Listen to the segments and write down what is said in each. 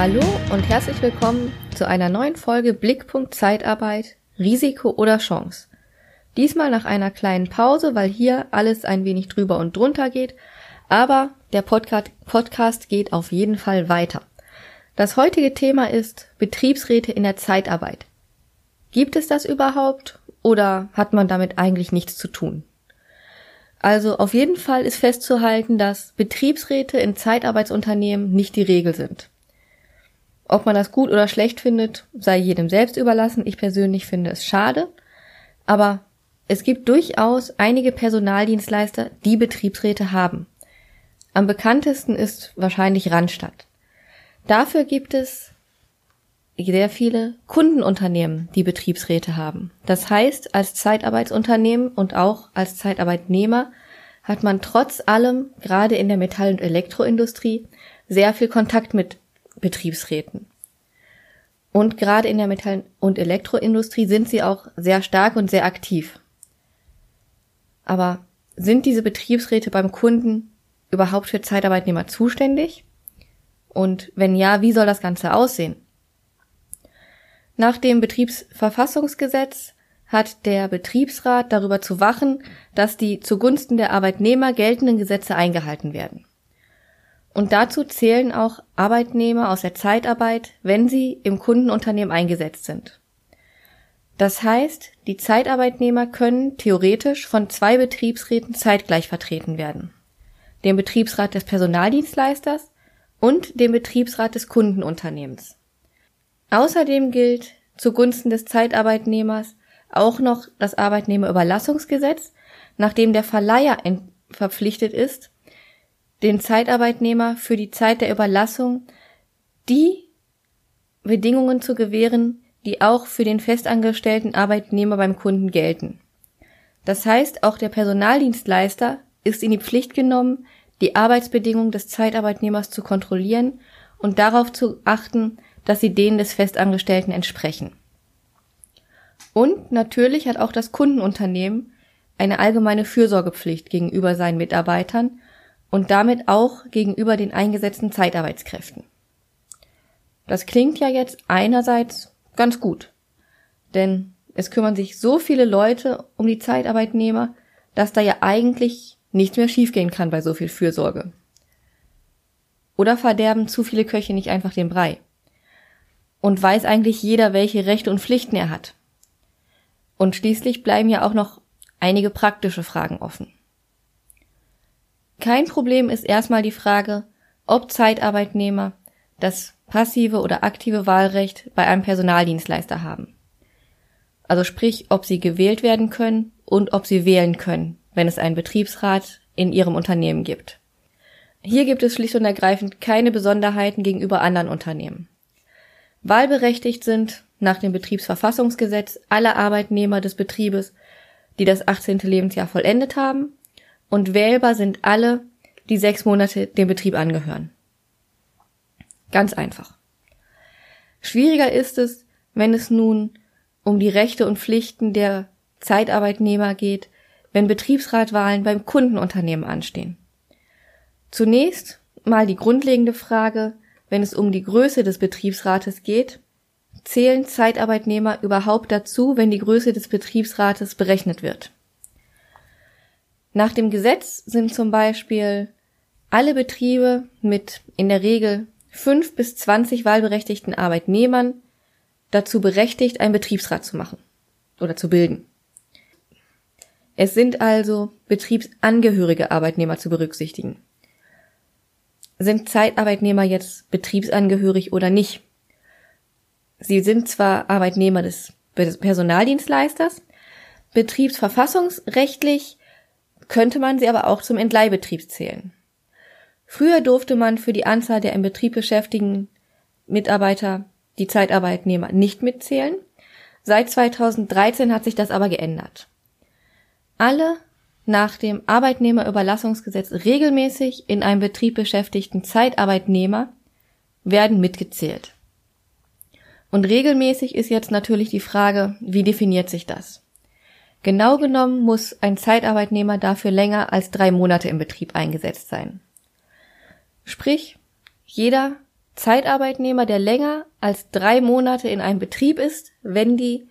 Hallo und herzlich willkommen zu einer neuen Folge Blickpunkt Zeitarbeit, Risiko oder Chance. Diesmal nach einer kleinen Pause, weil hier alles ein wenig drüber und drunter geht, aber der Podcast, Podcast geht auf jeden Fall weiter. Das heutige Thema ist Betriebsräte in der Zeitarbeit. Gibt es das überhaupt oder hat man damit eigentlich nichts zu tun? Also auf jeden Fall ist festzuhalten, dass Betriebsräte in Zeitarbeitsunternehmen nicht die Regel sind. Ob man das gut oder schlecht findet, sei jedem selbst überlassen. Ich persönlich finde es schade. Aber es gibt durchaus einige Personaldienstleister, die Betriebsräte haben. Am bekanntesten ist wahrscheinlich Randstadt. Dafür gibt es sehr viele Kundenunternehmen, die Betriebsräte haben. Das heißt, als Zeitarbeitsunternehmen und auch als Zeitarbeitnehmer hat man trotz allem, gerade in der Metall- und Elektroindustrie, sehr viel Kontakt mit Betriebsräten. Und gerade in der Metall- und Elektroindustrie sind sie auch sehr stark und sehr aktiv. Aber sind diese Betriebsräte beim Kunden überhaupt für Zeitarbeitnehmer zuständig? Und wenn ja, wie soll das Ganze aussehen? Nach dem Betriebsverfassungsgesetz hat der Betriebsrat darüber zu wachen, dass die zugunsten der Arbeitnehmer geltenden Gesetze eingehalten werden. Und dazu zählen auch Arbeitnehmer aus der Zeitarbeit, wenn sie im Kundenunternehmen eingesetzt sind. Das heißt, die Zeitarbeitnehmer können theoretisch von zwei Betriebsräten zeitgleich vertreten werden. Dem Betriebsrat des Personaldienstleisters und dem Betriebsrat des Kundenunternehmens. Außerdem gilt zugunsten des Zeitarbeitnehmers auch noch das Arbeitnehmerüberlassungsgesetz, nachdem der Verleiher verpflichtet ist, den Zeitarbeitnehmer für die Zeit der Überlassung die Bedingungen zu gewähren, die auch für den festangestellten Arbeitnehmer beim Kunden gelten. Das heißt, auch der Personaldienstleister ist in die Pflicht genommen, die Arbeitsbedingungen des Zeitarbeitnehmers zu kontrollieren und darauf zu achten, dass sie denen des Festangestellten entsprechen. Und natürlich hat auch das Kundenunternehmen eine allgemeine Fürsorgepflicht gegenüber seinen Mitarbeitern und damit auch gegenüber den eingesetzten Zeitarbeitskräften. Das klingt ja jetzt einerseits ganz gut, denn es kümmern sich so viele Leute um die Zeitarbeitnehmer, dass da ja eigentlich nichts mehr schiefgehen kann bei so viel Fürsorge. Oder verderben zu viele Köche nicht einfach den Brei? Und weiß eigentlich jeder, welche Rechte und Pflichten er hat? Und schließlich bleiben ja auch noch einige praktische Fragen offen. Kein Problem ist erstmal die Frage, ob Zeitarbeitnehmer das passive oder aktive Wahlrecht bei einem Personaldienstleister haben. Also sprich, ob sie gewählt werden können und ob sie wählen können, wenn es einen Betriebsrat in ihrem Unternehmen gibt. Hier gibt es schlicht und ergreifend keine Besonderheiten gegenüber anderen Unternehmen. Wahlberechtigt sind nach dem Betriebsverfassungsgesetz alle Arbeitnehmer des Betriebes, die das 18. Lebensjahr vollendet haben und wählbar sind alle, die sechs Monate dem Betrieb angehören. Ganz einfach. Schwieriger ist es, wenn es nun um die Rechte und Pflichten der Zeitarbeitnehmer geht, wenn Betriebsratwahlen beim Kundenunternehmen anstehen. Zunächst mal die grundlegende Frage, wenn es um die Größe des Betriebsrates geht, zählen Zeitarbeitnehmer überhaupt dazu, wenn die Größe des Betriebsrates berechnet wird? Nach dem Gesetz sind zum Beispiel alle Betriebe mit in der Regel fünf bis zwanzig wahlberechtigten Arbeitnehmern dazu berechtigt, einen Betriebsrat zu machen oder zu bilden. Es sind also betriebsangehörige Arbeitnehmer zu berücksichtigen. Sind Zeitarbeitnehmer jetzt betriebsangehörig oder nicht? Sie sind zwar Arbeitnehmer des Personaldienstleisters, betriebsverfassungsrechtlich könnte man sie aber auch zum Entleihbetrieb zählen. Früher durfte man für die Anzahl der im Betrieb beschäftigten Mitarbeiter die Zeitarbeitnehmer nicht mitzählen. Seit 2013 hat sich das aber geändert. Alle nach dem Arbeitnehmerüberlassungsgesetz regelmäßig in einem Betrieb beschäftigten Zeitarbeitnehmer werden mitgezählt. Und regelmäßig ist jetzt natürlich die Frage, wie definiert sich das? Genau genommen muss ein Zeitarbeitnehmer dafür länger als drei Monate im Betrieb eingesetzt sein. Sprich, jeder Zeitarbeitnehmer, der länger als drei Monate in einem Betrieb ist, wenn die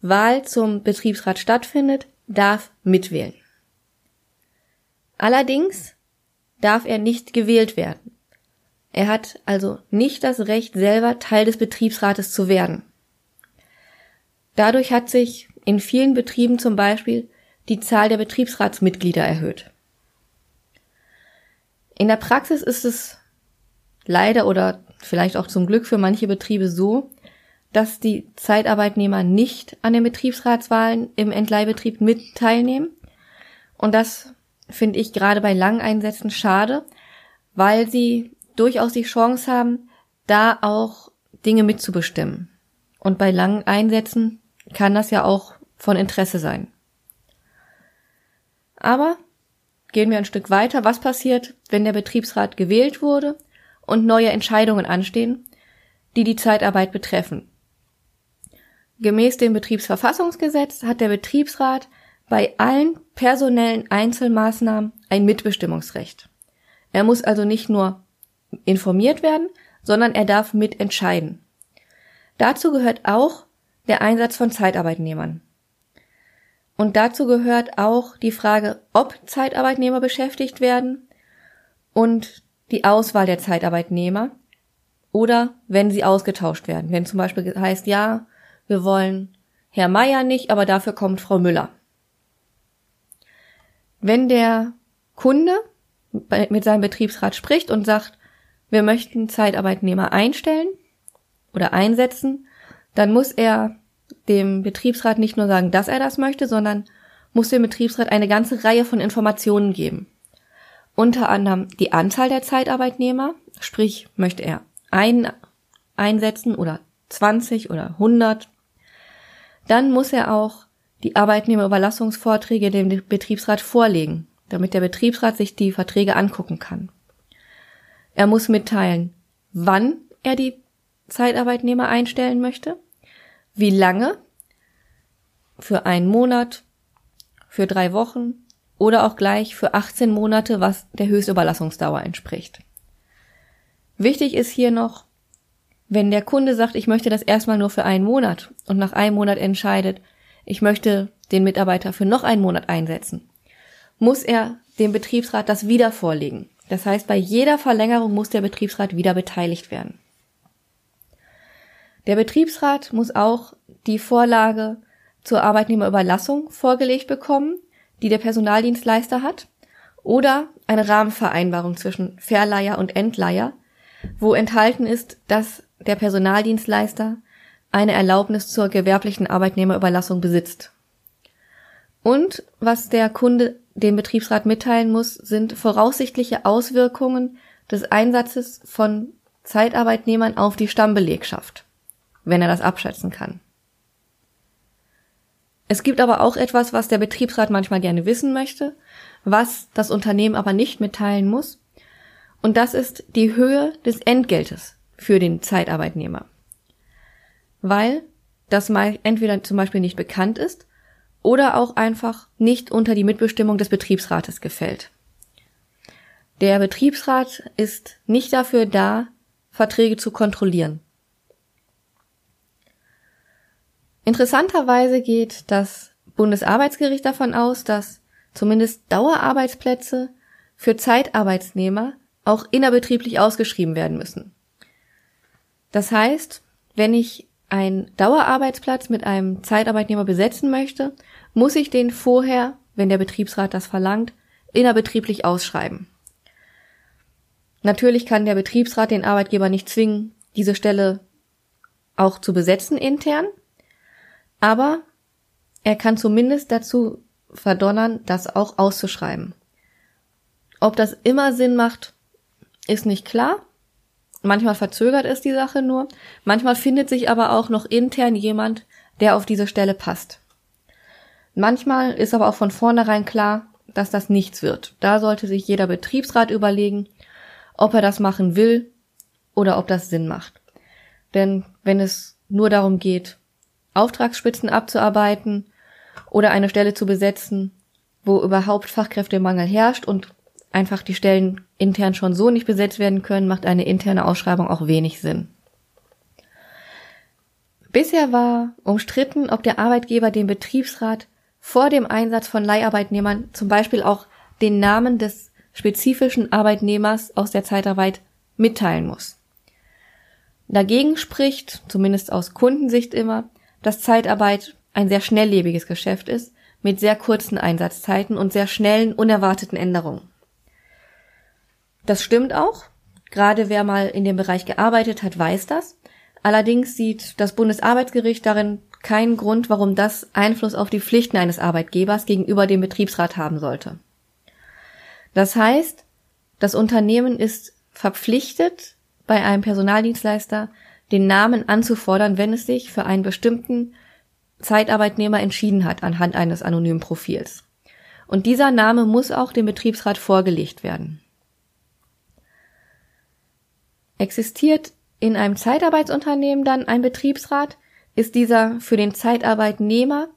Wahl zum Betriebsrat stattfindet, darf mitwählen. Allerdings darf er nicht gewählt werden. Er hat also nicht das Recht, selber Teil des Betriebsrates zu werden. Dadurch hat sich in vielen Betrieben zum Beispiel die Zahl der Betriebsratsmitglieder erhöht. In der Praxis ist es leider oder vielleicht auch zum Glück für manche Betriebe so, dass die Zeitarbeitnehmer nicht an den Betriebsratswahlen im Entleihbetrieb mit teilnehmen. Und das finde ich gerade bei langen Einsätzen schade, weil sie durchaus die Chance haben, da auch Dinge mitzubestimmen. Und bei langen Einsätzen kann das ja auch von Interesse sein. Aber gehen wir ein Stück weiter. Was passiert, wenn der Betriebsrat gewählt wurde und neue Entscheidungen anstehen, die die Zeitarbeit betreffen? Gemäß dem Betriebsverfassungsgesetz hat der Betriebsrat bei allen personellen Einzelmaßnahmen ein Mitbestimmungsrecht. Er muss also nicht nur informiert werden, sondern er darf mitentscheiden. Dazu gehört auch der Einsatz von Zeitarbeitnehmern. Und dazu gehört auch die Frage, ob Zeitarbeitnehmer beschäftigt werden und die Auswahl der Zeitarbeitnehmer oder wenn sie ausgetauscht werden. Wenn zum Beispiel heißt, ja, wir wollen Herr Meier nicht, aber dafür kommt Frau Müller. Wenn der Kunde mit seinem Betriebsrat spricht und sagt, wir möchten Zeitarbeitnehmer einstellen oder einsetzen, dann muss er dem Betriebsrat nicht nur sagen, dass er das möchte, sondern muss dem Betriebsrat eine ganze Reihe von Informationen geben. Unter anderem die Anzahl der Zeitarbeitnehmer, sprich möchte er einen einsetzen oder 20 oder 100. Dann muss er auch die Arbeitnehmerüberlassungsvorträge dem Betriebsrat vorlegen, damit der Betriebsrat sich die Verträge angucken kann. Er muss mitteilen, wann er die Zeitarbeitnehmer einstellen möchte, wie lange, für einen Monat, für drei Wochen oder auch gleich für 18 Monate, was der Höchstüberlassungsdauer entspricht. Wichtig ist hier noch, wenn der Kunde sagt, ich möchte das erstmal nur für einen Monat und nach einem Monat entscheidet, ich möchte den Mitarbeiter für noch einen Monat einsetzen, muss er dem Betriebsrat das wieder vorlegen. Das heißt, bei jeder Verlängerung muss der Betriebsrat wieder beteiligt werden. Der Betriebsrat muss auch die Vorlage zur Arbeitnehmerüberlassung vorgelegt bekommen, die der Personaldienstleister hat, oder eine Rahmenvereinbarung zwischen Verleiher und Entleiher, wo enthalten ist, dass der Personaldienstleister eine Erlaubnis zur gewerblichen Arbeitnehmerüberlassung besitzt. Und was der Kunde dem Betriebsrat mitteilen muss, sind voraussichtliche Auswirkungen des Einsatzes von Zeitarbeitnehmern auf die Stammbelegschaft wenn er das abschätzen kann. Es gibt aber auch etwas, was der Betriebsrat manchmal gerne wissen möchte, was das Unternehmen aber nicht mitteilen muss. Und das ist die Höhe des Entgeltes für den Zeitarbeitnehmer. Weil das mal entweder zum Beispiel nicht bekannt ist oder auch einfach nicht unter die Mitbestimmung des Betriebsrates gefällt. Der Betriebsrat ist nicht dafür da, Verträge zu kontrollieren. Interessanterweise geht das Bundesarbeitsgericht davon aus, dass zumindest Dauerarbeitsplätze für Zeitarbeitsnehmer auch innerbetrieblich ausgeschrieben werden müssen. Das heißt, wenn ich einen Dauerarbeitsplatz mit einem Zeitarbeitnehmer besetzen möchte, muss ich den vorher, wenn der Betriebsrat das verlangt, innerbetrieblich ausschreiben. Natürlich kann der Betriebsrat den Arbeitgeber nicht zwingen, diese Stelle auch zu besetzen intern, aber er kann zumindest dazu verdonnern, das auch auszuschreiben. Ob das immer Sinn macht, ist nicht klar. Manchmal verzögert es die Sache nur. Manchmal findet sich aber auch noch intern jemand, der auf diese Stelle passt. Manchmal ist aber auch von vornherein klar, dass das nichts wird. Da sollte sich jeder Betriebsrat überlegen, ob er das machen will oder ob das Sinn macht. Denn wenn es nur darum geht, Auftragsspitzen abzuarbeiten oder eine Stelle zu besetzen, wo überhaupt Fachkräftemangel herrscht und einfach die Stellen intern schon so nicht besetzt werden können, macht eine interne Ausschreibung auch wenig Sinn. Bisher war umstritten, ob der Arbeitgeber dem Betriebsrat vor dem Einsatz von Leiharbeitnehmern zum Beispiel auch den Namen des spezifischen Arbeitnehmers aus der Zeitarbeit mitteilen muss. Dagegen spricht, zumindest aus Kundensicht immer, dass Zeitarbeit ein sehr schnelllebiges Geschäft ist, mit sehr kurzen Einsatzzeiten und sehr schnellen, unerwarteten Änderungen. Das stimmt auch. Gerade wer mal in dem Bereich gearbeitet hat, weiß das. Allerdings sieht das Bundesarbeitsgericht darin keinen Grund, warum das Einfluss auf die Pflichten eines Arbeitgebers gegenüber dem Betriebsrat haben sollte. Das heißt, das Unternehmen ist verpflichtet, bei einem Personaldienstleister den Namen anzufordern, wenn es sich für einen bestimmten Zeitarbeitnehmer entschieden hat anhand eines anonymen Profils. Und dieser Name muss auch dem Betriebsrat vorgelegt werden. Existiert in einem Zeitarbeitsunternehmen dann ein Betriebsrat, ist dieser für den Zeitarbeitnehmer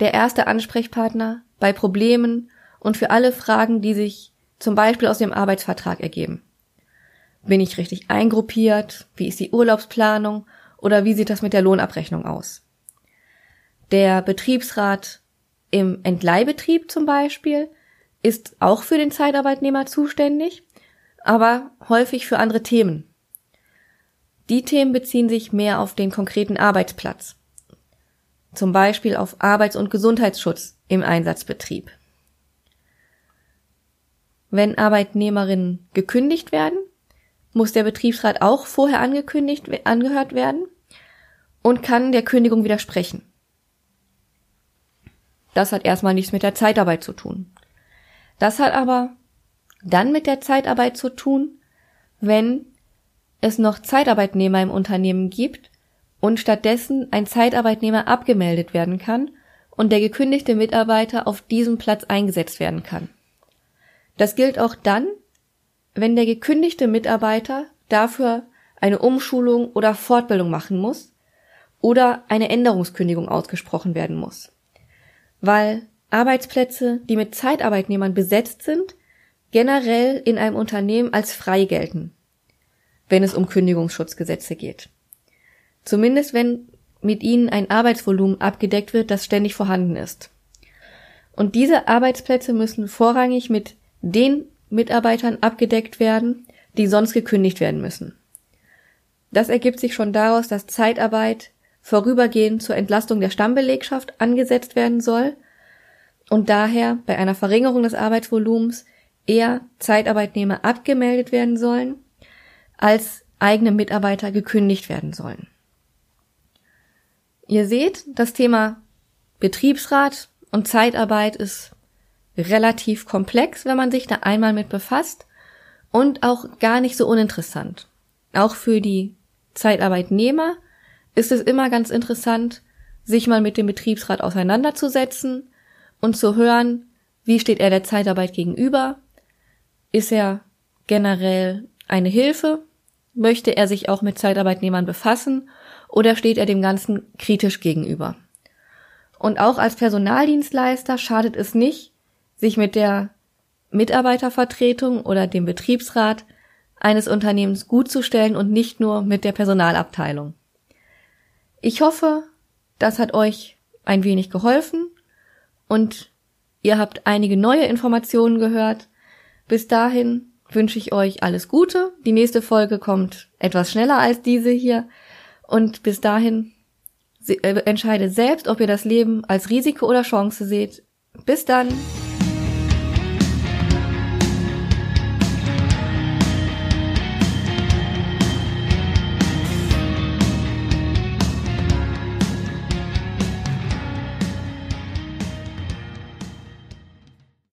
der erste Ansprechpartner bei Problemen und für alle Fragen, die sich zum Beispiel aus dem Arbeitsvertrag ergeben. Bin ich richtig eingruppiert? Wie ist die Urlaubsplanung? Oder wie sieht das mit der Lohnabrechnung aus? Der Betriebsrat im Entleihbetrieb zum Beispiel ist auch für den Zeitarbeitnehmer zuständig, aber häufig für andere Themen. Die Themen beziehen sich mehr auf den konkreten Arbeitsplatz. Zum Beispiel auf Arbeits- und Gesundheitsschutz im Einsatzbetrieb. Wenn Arbeitnehmerinnen gekündigt werden, muss der Betriebsrat auch vorher angekündigt, angehört werden und kann der Kündigung widersprechen. Das hat erstmal nichts mit der Zeitarbeit zu tun. Das hat aber dann mit der Zeitarbeit zu tun, wenn es noch Zeitarbeitnehmer im Unternehmen gibt und stattdessen ein Zeitarbeitnehmer abgemeldet werden kann und der gekündigte Mitarbeiter auf diesem Platz eingesetzt werden kann. Das gilt auch dann, wenn der gekündigte Mitarbeiter dafür eine Umschulung oder Fortbildung machen muss oder eine Änderungskündigung ausgesprochen werden muss weil Arbeitsplätze, die mit Zeitarbeitnehmern besetzt sind, generell in einem Unternehmen als frei gelten, wenn es um Kündigungsschutzgesetze geht. Zumindest wenn mit ihnen ein Arbeitsvolumen abgedeckt wird, das ständig vorhanden ist. Und diese Arbeitsplätze müssen vorrangig mit den Mitarbeitern abgedeckt werden, die sonst gekündigt werden müssen. Das ergibt sich schon daraus, dass Zeitarbeit vorübergehend zur Entlastung der Stammbelegschaft angesetzt werden soll und daher bei einer Verringerung des Arbeitsvolumens eher Zeitarbeitnehmer abgemeldet werden sollen, als eigene Mitarbeiter gekündigt werden sollen. Ihr seht, das Thema Betriebsrat und Zeitarbeit ist relativ komplex, wenn man sich da einmal mit befasst und auch gar nicht so uninteressant. Auch für die Zeitarbeitnehmer ist es immer ganz interessant, sich mal mit dem Betriebsrat auseinanderzusetzen und zu hören, wie steht er der Zeitarbeit gegenüber? Ist er generell eine Hilfe? Möchte er sich auch mit Zeitarbeitnehmern befassen oder steht er dem Ganzen kritisch gegenüber? Und auch als Personaldienstleister schadet es nicht, sich mit der Mitarbeitervertretung oder dem Betriebsrat eines Unternehmens gut zu stellen und nicht nur mit der Personalabteilung. Ich hoffe, das hat euch ein wenig geholfen und ihr habt einige neue Informationen gehört. Bis dahin wünsche ich euch alles Gute. Die nächste Folge kommt etwas schneller als diese hier. Und bis dahin äh, entscheidet selbst, ob ihr das Leben als Risiko oder Chance seht. Bis dann!